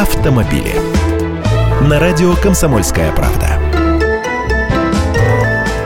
автомобили. На радио «Комсомольская правда».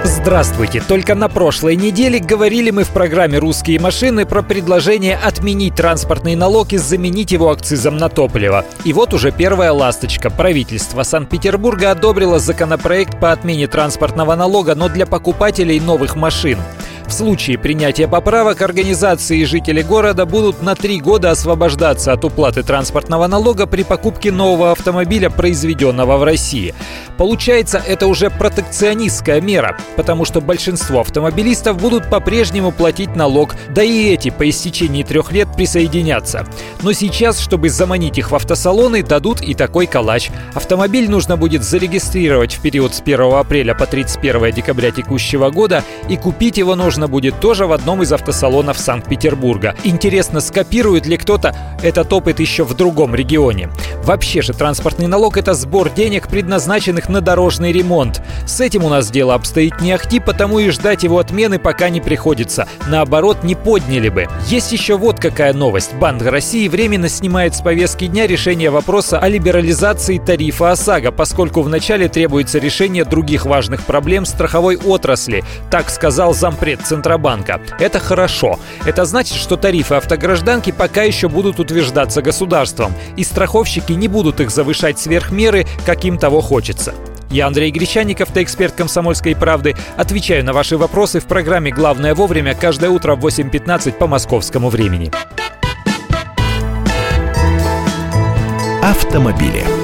Здравствуйте! Только на прошлой неделе говорили мы в программе «Русские машины» про предложение отменить транспортный налог и заменить его акцизом на топливо. И вот уже первая ласточка. Правительство Санкт-Петербурга одобрило законопроект по отмене транспортного налога, но для покупателей новых машин. В случае принятия поправок организации и жители города будут на три года освобождаться от уплаты транспортного налога при покупке нового автомобиля, произведенного в России. Получается, это уже протекционистская мера, потому что большинство автомобилистов будут по-прежнему платить налог, да и эти по истечении трех лет присоединятся. Но сейчас, чтобы заманить их в автосалоны, дадут и такой калач. Автомобиль нужно будет зарегистрировать в период с 1 апреля по 31 декабря текущего года, и купить его нужно можно будет тоже в одном из автосалонов Санкт-Петербурга. Интересно, скопирует ли кто-то этот опыт еще в другом регионе? Вообще же транспортный налог – это сбор денег, предназначенных на дорожный ремонт. С этим у нас дело обстоит не ахти, потому и ждать его отмены пока не приходится. Наоборот, не подняли бы. Есть еще вот какая новость. Банк России временно снимает с повестки дня решение вопроса о либерализации тарифа ОСАГО, поскольку вначале требуется решение других важных проблем страховой отрасли. Так сказал зампред Центробанка. Это хорошо. Это значит, что тарифы автогражданки пока еще будут утверждаться государством, и страховщики не будут их завышать сверх меры, как им того хочется. Я Андрей Гречаников, эксперт «Комсомольской правды». Отвечаю на ваши вопросы в программе «Главное вовремя» каждое утро в 8.15 по московскому времени. Автомобили.